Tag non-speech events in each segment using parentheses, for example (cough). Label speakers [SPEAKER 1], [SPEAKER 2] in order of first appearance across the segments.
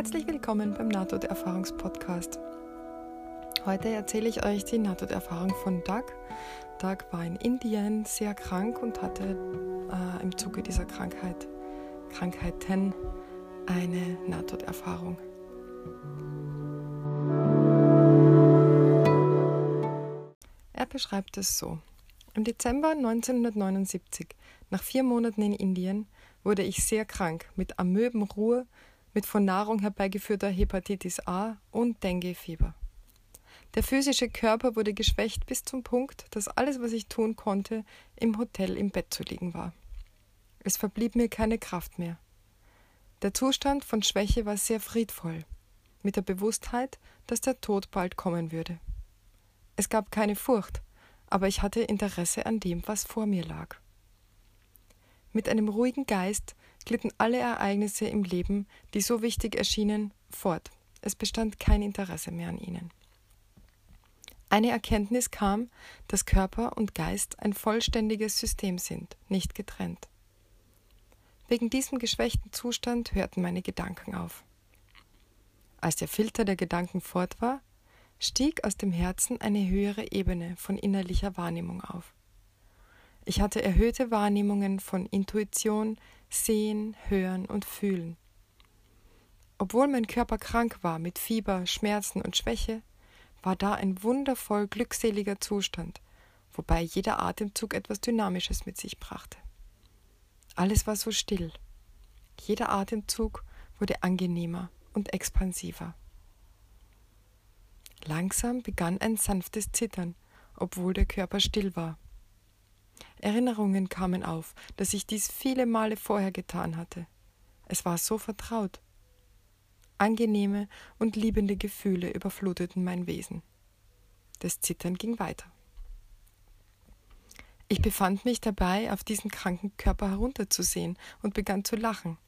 [SPEAKER 1] Herzlich willkommen beim Nahtoderfahrungspodcast. Heute erzähle ich euch die Nahtoderfahrung von Doug. Doug war in Indien sehr krank und hatte äh, im Zuge dieser Krankheit, Krankheiten, eine Nahtoderfahrung. Er beschreibt es so. Im Dezember 1979, nach vier Monaten in Indien, wurde ich sehr krank mit Amöbenruhe, mit von Nahrung herbeigeführter Hepatitis A und Dengue-Fieber. Der physische Körper wurde geschwächt bis zum Punkt, dass alles, was ich tun konnte, im Hotel im Bett zu liegen war. Es verblieb mir keine Kraft mehr. Der Zustand von Schwäche war sehr friedvoll, mit der Bewusstheit, dass der Tod bald kommen würde. Es gab keine Furcht, aber ich hatte Interesse an dem, was vor mir lag. Mit einem ruhigen Geist glitten alle Ereignisse im Leben, die so wichtig erschienen, fort. Es bestand kein Interesse mehr an ihnen. Eine Erkenntnis kam, dass Körper und Geist ein vollständiges System sind, nicht getrennt. Wegen diesem geschwächten Zustand hörten meine Gedanken auf. Als der Filter der Gedanken fort war, stieg aus dem Herzen eine höhere Ebene von innerlicher Wahrnehmung auf. Ich hatte erhöhte Wahrnehmungen von Intuition, Sehen, Hören und Fühlen. Obwohl mein Körper krank war mit Fieber, Schmerzen und Schwäche, war da ein wundervoll glückseliger Zustand, wobei jeder Atemzug etwas Dynamisches mit sich brachte. Alles war so still. Jeder Atemzug wurde angenehmer und expansiver. Langsam begann ein sanftes Zittern, obwohl der Körper still war. Erinnerungen kamen auf, dass ich dies viele Male vorher getan hatte. Es war so vertraut. Angenehme und liebende Gefühle überfluteten mein Wesen. Das Zittern ging weiter. Ich befand mich dabei, auf diesen kranken Körper herunterzusehen und begann zu lachen.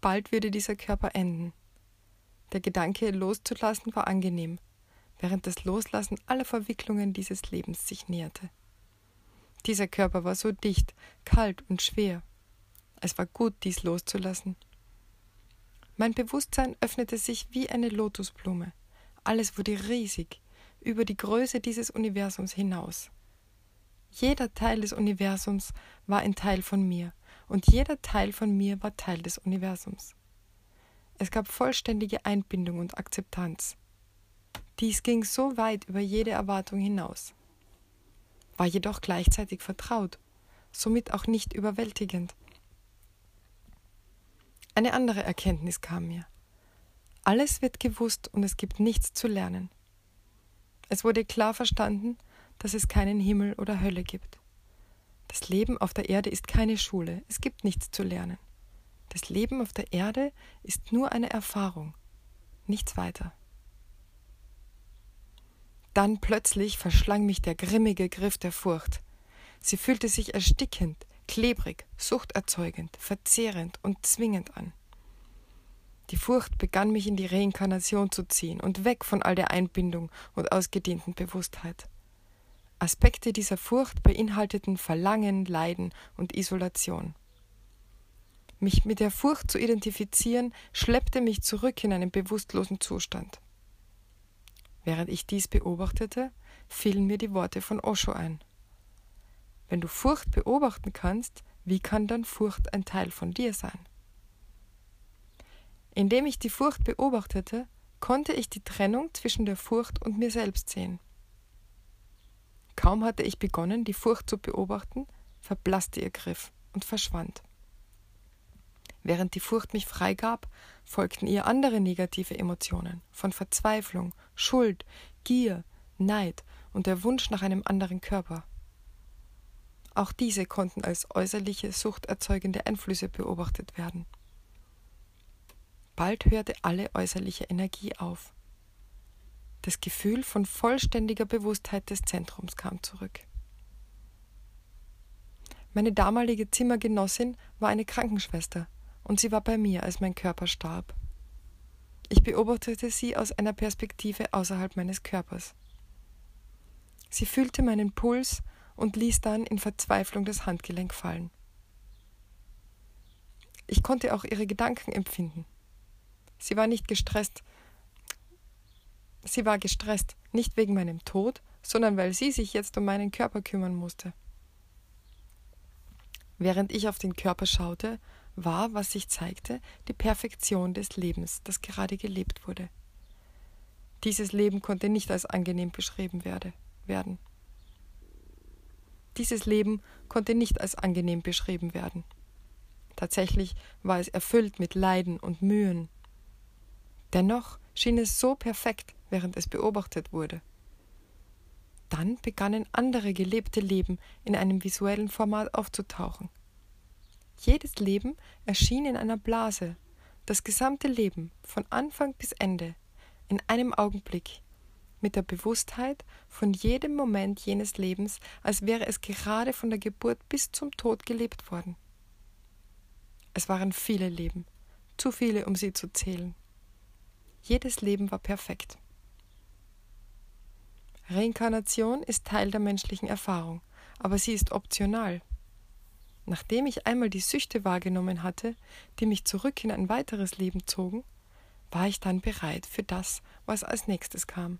[SPEAKER 1] Bald würde dieser Körper enden. Der Gedanke, loszulassen, war angenehm, während das Loslassen aller Verwicklungen dieses Lebens sich näherte. Dieser Körper war so dicht, kalt und schwer. Es war gut, dies loszulassen. Mein Bewusstsein öffnete sich wie eine Lotusblume. Alles wurde riesig, über die Größe dieses Universums hinaus. Jeder Teil des Universums war ein Teil von mir, und jeder Teil von mir war Teil des Universums. Es gab vollständige Einbindung und Akzeptanz. Dies ging so weit über jede Erwartung hinaus war jedoch gleichzeitig vertraut, somit auch nicht überwältigend. Eine andere Erkenntnis kam mir. Alles wird gewusst und es gibt nichts zu lernen. Es wurde klar verstanden, dass es keinen Himmel oder Hölle gibt. Das Leben auf der Erde ist keine Schule, es gibt nichts zu lernen. Das Leben auf der Erde ist nur eine Erfahrung, nichts weiter. Dann plötzlich verschlang mich der grimmige Griff der Furcht. Sie fühlte sich erstickend, klebrig, suchterzeugend, verzehrend und zwingend an. Die Furcht begann mich in die Reinkarnation zu ziehen und weg von all der Einbindung und ausgedehnten Bewusstheit. Aspekte dieser Furcht beinhalteten Verlangen, Leiden und Isolation. Mich mit der Furcht zu identifizieren, schleppte mich zurück in einen bewusstlosen Zustand. Während ich dies beobachtete, fielen mir die Worte von Osho ein. Wenn du Furcht beobachten kannst, wie kann dann Furcht ein Teil von dir sein? Indem ich die Furcht beobachtete, konnte ich die Trennung zwischen der Furcht und mir selbst sehen. Kaum hatte ich begonnen, die Furcht zu beobachten, verblasste ihr Griff und verschwand. Während die Furcht mich freigab, folgten ihr andere negative Emotionen von Verzweiflung, Schuld, Gier, Neid und der Wunsch nach einem anderen Körper. Auch diese konnten als äußerliche suchterzeugende Einflüsse beobachtet werden. Bald hörte alle äußerliche Energie auf. Das Gefühl von vollständiger Bewusstheit des Zentrums kam zurück. Meine damalige Zimmergenossin war eine Krankenschwester, und sie war bei mir, als mein Körper starb. Ich beobachtete sie aus einer Perspektive außerhalb meines Körpers. Sie fühlte meinen Puls und ließ dann in Verzweiflung das Handgelenk fallen. Ich konnte auch ihre Gedanken empfinden. Sie war nicht gestresst. Sie war gestresst, nicht wegen meinem Tod, sondern weil sie sich jetzt um meinen Körper kümmern musste. Während ich auf den Körper schaute, war, was sich zeigte, die Perfektion des Lebens, das gerade gelebt wurde. Dieses Leben konnte nicht als angenehm beschrieben werde, werden. Dieses Leben konnte nicht als angenehm beschrieben werden. Tatsächlich war es erfüllt mit Leiden und Mühen. Dennoch schien es so perfekt, während es beobachtet wurde. Dann begannen andere gelebte Leben in einem visuellen Format aufzutauchen. Jedes Leben erschien in einer Blase, das gesamte Leben von Anfang bis Ende, in einem Augenblick, mit der Bewusstheit von jedem Moment jenes Lebens, als wäre es gerade von der Geburt bis zum Tod gelebt worden. Es waren viele Leben, zu viele, um sie zu zählen. Jedes Leben war perfekt. Reinkarnation ist Teil der menschlichen Erfahrung, aber sie ist optional. Nachdem ich einmal die Süchte wahrgenommen hatte, die mich zurück in ein weiteres Leben zogen, war ich dann bereit für das, was als nächstes kam.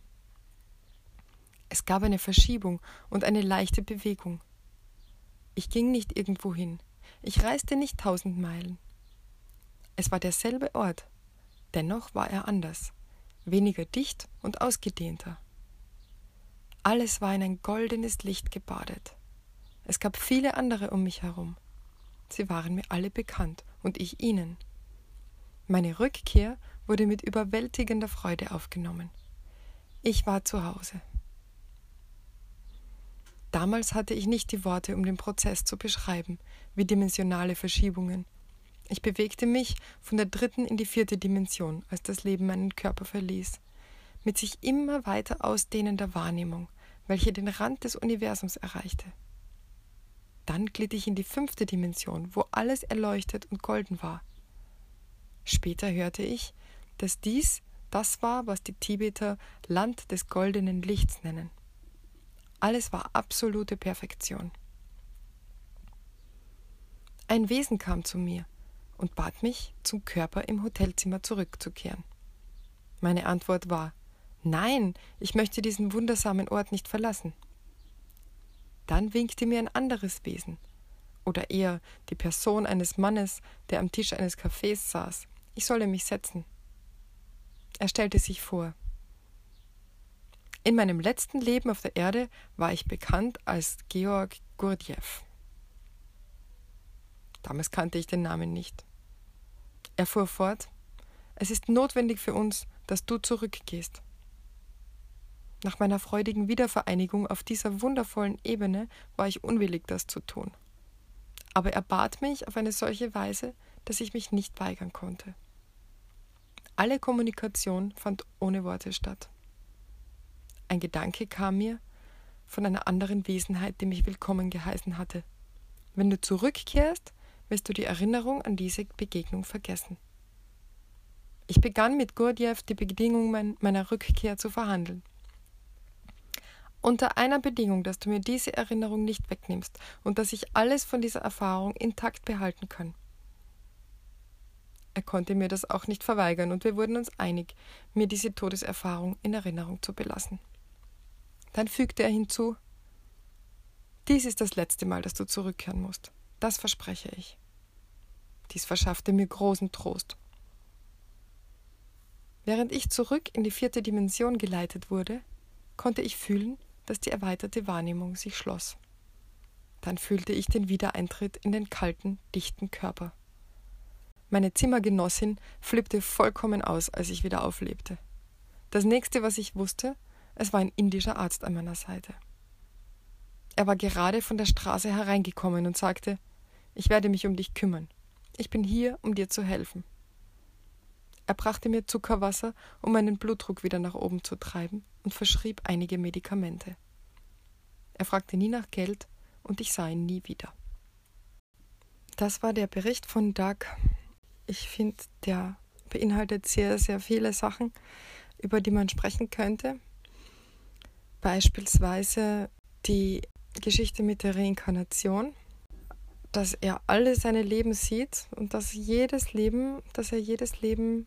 [SPEAKER 1] Es gab eine Verschiebung und eine leichte Bewegung. Ich ging nicht irgendwo hin. Ich reiste nicht tausend Meilen. Es war derselbe Ort. Dennoch war er anders, weniger dicht und ausgedehnter. Alles war in ein goldenes Licht gebadet. Es gab viele andere um mich herum. Sie waren mir alle bekannt und ich ihnen. Meine Rückkehr wurde mit überwältigender Freude aufgenommen. Ich war zu Hause. Damals hatte ich nicht die Worte, um den Prozess zu beschreiben, wie dimensionale Verschiebungen. Ich bewegte mich von der dritten in die vierte Dimension, als das Leben meinen Körper verließ, mit sich immer weiter ausdehnender Wahrnehmung, welche den Rand des Universums erreichte. Dann glitt ich in die fünfte Dimension, wo alles erleuchtet und golden war. Später hörte ich, dass dies das war, was die Tibeter Land des goldenen Lichts nennen. Alles war absolute Perfektion. Ein Wesen kam zu mir und bat mich, zum Körper im Hotelzimmer zurückzukehren. Meine Antwort war Nein, ich möchte diesen wundersamen Ort nicht verlassen. Dann winkte mir ein anderes Wesen, oder eher die Person eines Mannes, der am Tisch eines Cafés saß. Ich solle mich setzen. Er stellte sich vor. In meinem letzten Leben auf der Erde war ich bekannt als Georg Gurdjieff. Damals kannte ich den Namen nicht. Er fuhr fort: Es ist notwendig für uns, dass du zurückgehst. Nach meiner freudigen Wiedervereinigung auf dieser wundervollen Ebene war ich unwillig, das zu tun. Aber er bat mich auf eine solche Weise, dass ich mich nicht weigern konnte. Alle Kommunikation fand ohne Worte statt. Ein Gedanke kam mir von einer anderen Wesenheit, die mich willkommen geheißen hatte. Wenn du zurückkehrst, wirst du die Erinnerung an diese Begegnung vergessen. Ich begann mit Gurdjieff die Bedingungen meiner Rückkehr zu verhandeln. Unter einer Bedingung, dass du mir diese Erinnerung nicht wegnimmst und dass ich alles von dieser Erfahrung intakt behalten kann. Er konnte mir das auch nicht verweigern und wir wurden uns einig, mir diese Todeserfahrung in Erinnerung zu belassen. Dann fügte er hinzu Dies ist das letzte Mal, dass du zurückkehren musst. Das verspreche ich. Dies verschaffte mir großen Trost. Während ich zurück in die vierte Dimension geleitet wurde, konnte ich fühlen, dass die erweiterte Wahrnehmung sich schloss. Dann fühlte ich den Wiedereintritt in den kalten, dichten Körper. Meine Zimmergenossin flippte vollkommen aus, als ich wieder auflebte. Das nächste, was ich wusste, es war ein indischer Arzt an meiner Seite. Er war gerade von der Straße hereingekommen und sagte Ich werde mich um dich kümmern. Ich bin hier, um dir zu helfen. Er brachte mir Zuckerwasser, um meinen Blutdruck wieder nach oben zu treiben, und verschrieb einige Medikamente. Er fragte nie nach Geld, und ich sah ihn nie wieder. Das war der Bericht von Doug. Ich finde, der beinhaltet sehr, sehr viele Sachen, über die man sprechen könnte. Beispielsweise die Geschichte mit der Reinkarnation, dass er alle seine Leben sieht und dass jedes Leben, dass er jedes Leben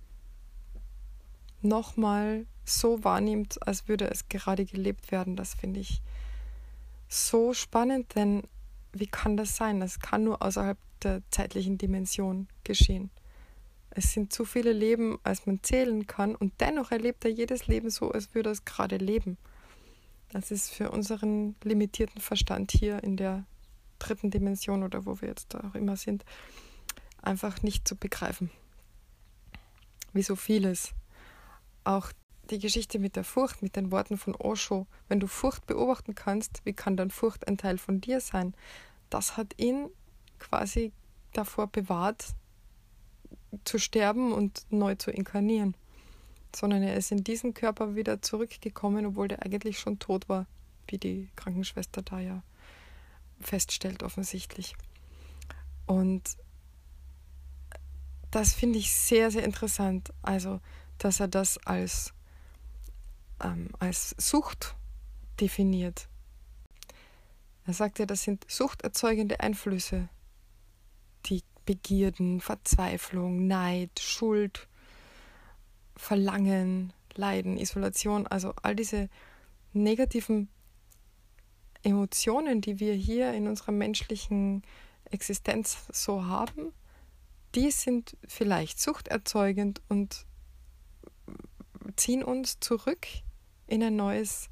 [SPEAKER 1] nochmal so wahrnimmt, als würde es gerade gelebt werden. Das finde ich so spannend, denn wie kann das sein? Das kann nur außerhalb der zeitlichen Dimension geschehen. Es sind zu viele Leben, als man zählen kann, und dennoch erlebt er jedes Leben so, als würde es gerade leben. Das ist für unseren limitierten Verstand hier in der dritten Dimension oder wo wir jetzt auch immer sind, einfach nicht zu begreifen. Wie so vieles. Auch die Geschichte mit der Furcht, mit den Worten von Osho, wenn du Furcht beobachten kannst, wie kann dann Furcht ein Teil von dir sein? Das hat ihn quasi davor bewahrt, zu sterben und neu zu inkarnieren. Sondern er ist in diesen Körper wieder zurückgekommen, obwohl der eigentlich schon tot war, wie die Krankenschwester da ja feststellt, offensichtlich. Und das finde ich sehr, sehr interessant. Also, dass er das als, ähm, als Sucht definiert. Er sagt ja, das sind suchterzeugende Einflüsse. Die Begierden, Verzweiflung, Neid, Schuld, Verlangen, Leiden, Isolation, also all diese negativen Emotionen, die wir hier in unserer menschlichen Existenz so haben, die sind vielleicht suchterzeugend und ziehen uns zurück in ein neues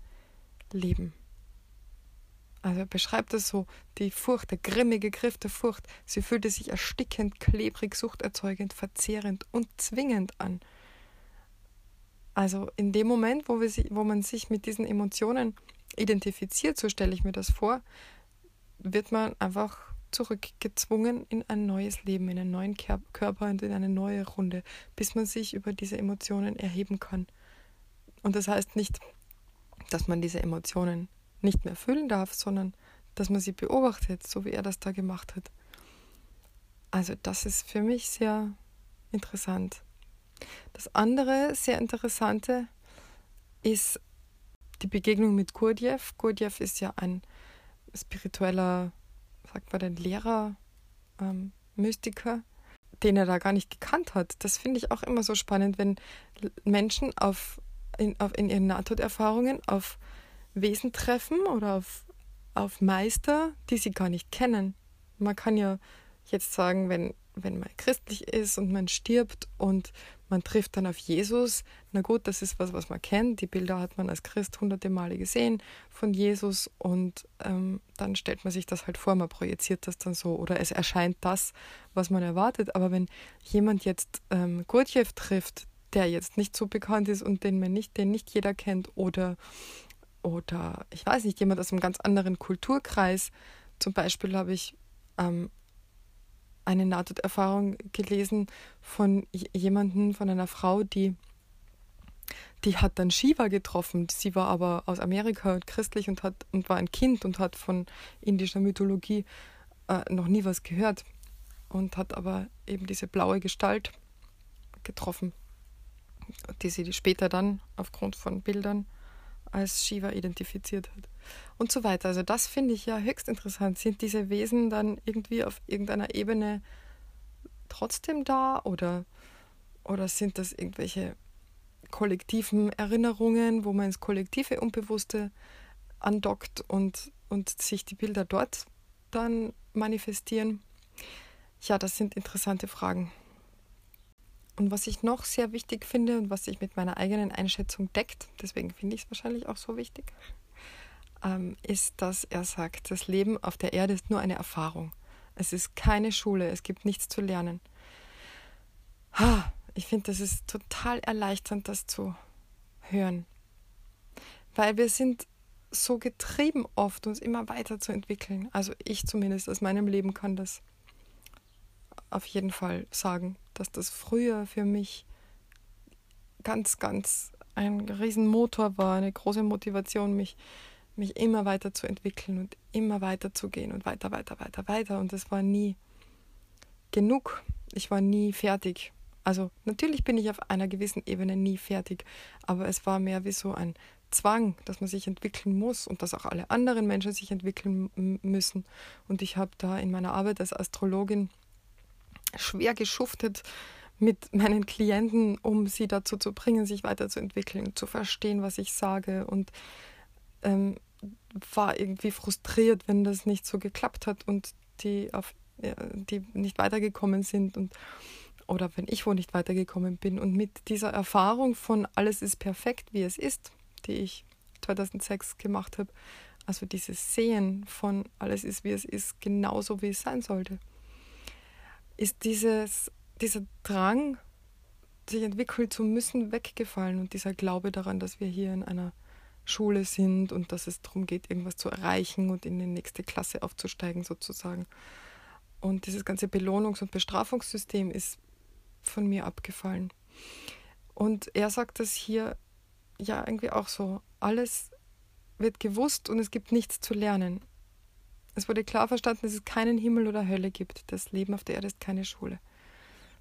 [SPEAKER 1] Leben. Also er beschreibt es so, die Furcht, der grimmige Griff der Furcht, sie fühlte sich erstickend, klebrig, suchterzeugend, verzehrend und zwingend an. Also in dem Moment, wo, wir, wo man sich mit diesen Emotionen identifiziert, so stelle ich mir das vor, wird man einfach zurückgezwungen in ein neues Leben, in einen neuen Körper und in eine neue Runde, bis man sich über diese Emotionen erheben kann. Und das heißt nicht, dass man diese Emotionen nicht mehr fühlen darf, sondern dass man sie beobachtet, so wie er das da gemacht hat. Also das ist für mich sehr interessant. Das andere sehr interessante ist die Begegnung mit Gurdjieff. Gurdjieff ist ja ein spiritueller, sagt man denn, Lehrer, ähm, Mystiker, den er da gar nicht gekannt hat. Das finde ich auch immer so spannend, wenn Menschen auf, in, auf, in ihren Nahtoderfahrungen auf Wesen treffen oder auf, auf Meister, die sie gar nicht kennen. Man kann ja jetzt sagen, wenn, wenn man christlich ist und man stirbt und man trifft dann auf Jesus. Na gut, das ist was, was man kennt. Die Bilder hat man als Christ hunderte Male gesehen von Jesus und ähm, dann stellt man sich das halt vor, man projiziert das dann so oder es erscheint das, was man erwartet. Aber wenn jemand jetzt ähm, Gurdjieff trifft, der jetzt nicht so bekannt ist und den man nicht, den nicht jeder kennt oder oder ich weiß nicht, jemand aus einem ganz anderen Kulturkreis. Zum Beispiel habe ich ähm, eine Nahtoderfahrung gelesen von jemandem, von einer Frau, die, die hat dann Shiva getroffen. Sie war aber aus Amerika und christlich und, hat, und war ein Kind und hat von indischer Mythologie äh, noch nie was gehört und hat aber eben diese blaue Gestalt getroffen, die sie später dann aufgrund von Bildern als Shiva identifiziert hat. Und so weiter. Also das finde ich ja höchst interessant. Sind diese Wesen dann irgendwie auf irgendeiner Ebene trotzdem da oder, oder sind das irgendwelche kollektiven Erinnerungen, wo man ins kollektive Unbewusste andockt und, und sich die Bilder dort dann manifestieren? Ja, das sind interessante Fragen. Und was ich noch sehr wichtig finde und was sich mit meiner eigenen Einschätzung deckt, deswegen finde ich es wahrscheinlich auch so wichtig, ähm, ist, dass er sagt, das Leben auf der Erde ist nur eine Erfahrung. Es ist keine Schule, es gibt nichts zu lernen. Ha, ich finde, das ist total erleichternd, das zu hören. Weil wir sind so getrieben oft, uns immer weiterzuentwickeln. Also ich zumindest aus meinem Leben kann das auf jeden Fall sagen, dass das früher für mich ganz, ganz ein Riesenmotor war, eine große Motivation, mich, mich immer weiter zu entwickeln und immer weiter zu gehen und weiter, weiter, weiter, weiter. Und es war nie genug. Ich war nie fertig. Also natürlich bin ich auf einer gewissen Ebene nie fertig, aber es war mehr wie so ein Zwang, dass man sich entwickeln muss und dass auch alle anderen Menschen sich entwickeln müssen. Und ich habe da in meiner Arbeit als Astrologin schwer geschuftet, mit meinen Klienten, um sie dazu zu bringen, sich weiterzuentwickeln, zu verstehen, was ich sage und ähm, war irgendwie frustriert, wenn das nicht so geklappt hat und die auf die nicht weitergekommen sind und oder wenn ich wo nicht weitergekommen bin. Und mit dieser Erfahrung von alles ist perfekt, wie es ist, die ich 2006 gemacht habe, also dieses Sehen von alles ist, wie es ist, genauso wie es sein sollte, ist dieses, dieser Drang, sich entwickeln zu müssen, weggefallen. Und dieser Glaube daran, dass wir hier in einer Schule sind und dass es darum geht, irgendwas zu erreichen und in die nächste Klasse aufzusteigen sozusagen. Und dieses ganze Belohnungs- und Bestrafungssystem ist von mir abgefallen. Und er sagt das hier ja irgendwie auch so. Alles wird gewusst und es gibt nichts zu lernen. Es wurde klar verstanden, dass es keinen Himmel oder Hölle gibt. Das Leben auf der Erde ist keine Schule.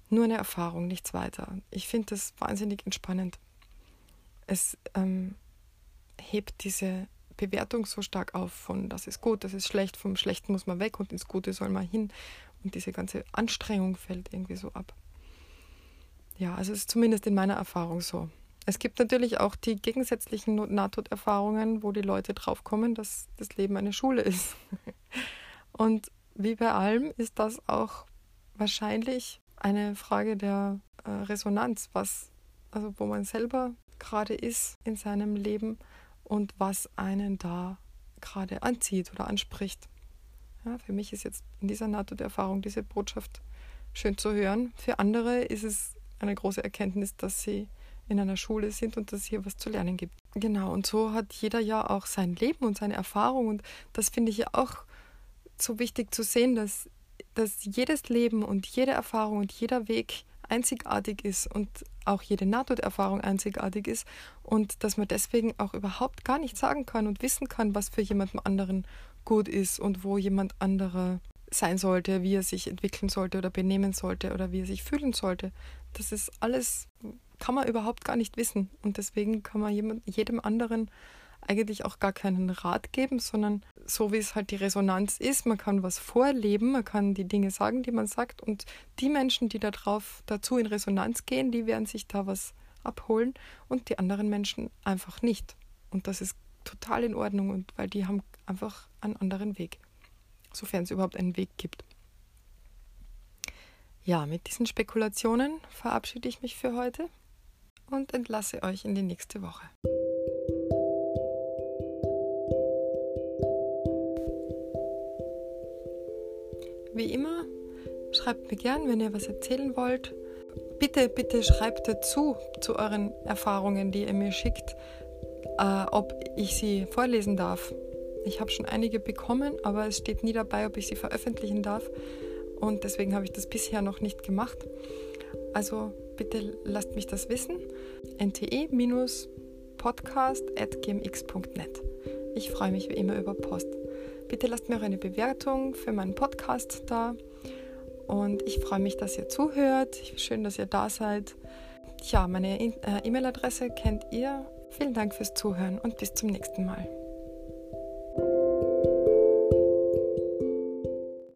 [SPEAKER 1] Nur eine Erfahrung, nichts weiter. Ich finde das wahnsinnig entspannend. Es ähm, hebt diese Bewertung so stark auf von das ist gut, das ist schlecht, vom Schlechten muss man weg und ins Gute soll man hin. Und diese ganze Anstrengung fällt irgendwie so ab. Ja, also es ist zumindest in meiner Erfahrung so. Es gibt natürlich auch die gegensätzlichen Nahtoderfahrungen, wo die Leute draufkommen, dass das Leben eine Schule ist. (laughs) Und wie bei allem ist das auch wahrscheinlich eine Frage der äh, Resonanz, was, also wo man selber gerade ist in seinem Leben und was einen da gerade anzieht oder anspricht. Ja, für mich ist jetzt in dieser Nahtoderfahrung diese Botschaft schön zu hören. Für andere ist es eine große Erkenntnis, dass sie in einer Schule sind und dass es hier was zu lernen gibt. Genau, und so hat jeder ja auch sein Leben und seine Erfahrung. Und das finde ich ja auch so wichtig zu sehen, dass, dass jedes Leben und jede Erfahrung und jeder Weg einzigartig ist und auch jede Nahtoderfahrung einzigartig ist und dass man deswegen auch überhaupt gar nicht sagen kann und wissen kann, was für jemanden anderen gut ist und wo jemand anderer sein sollte, wie er sich entwickeln sollte oder benehmen sollte oder wie er sich fühlen sollte. Das ist alles kann man überhaupt gar nicht wissen. Und deswegen kann man jedem anderen eigentlich auch gar keinen Rat geben, sondern so wie es halt die Resonanz ist, man kann was vorleben, man kann die Dinge sagen, die man sagt und die Menschen, die darauf dazu in Resonanz gehen, die werden sich da was abholen und die anderen Menschen einfach nicht. Und das ist total in Ordnung und weil die haben einfach einen anderen Weg, sofern es überhaupt einen Weg gibt. Ja, mit diesen Spekulationen verabschiede ich mich für heute und entlasse euch in die nächste Woche. Wie immer, schreibt mir gern, wenn ihr was erzählen wollt. Bitte, bitte schreibt dazu zu euren Erfahrungen, die ihr mir schickt, äh, ob ich sie vorlesen darf. Ich habe schon einige bekommen, aber es steht nie dabei, ob ich sie veröffentlichen darf. Und deswegen habe ich das bisher noch nicht gemacht. Also bitte lasst mich das wissen. nte-podcast.gmx.net. Ich freue mich wie immer über Post. Bitte lasst mir auch eine Bewertung für meinen Podcast da. Und ich freue mich, dass ihr zuhört. Schön, dass ihr da seid. Ja, meine äh, E-Mail-Adresse kennt ihr. Vielen Dank fürs Zuhören und bis zum nächsten Mal.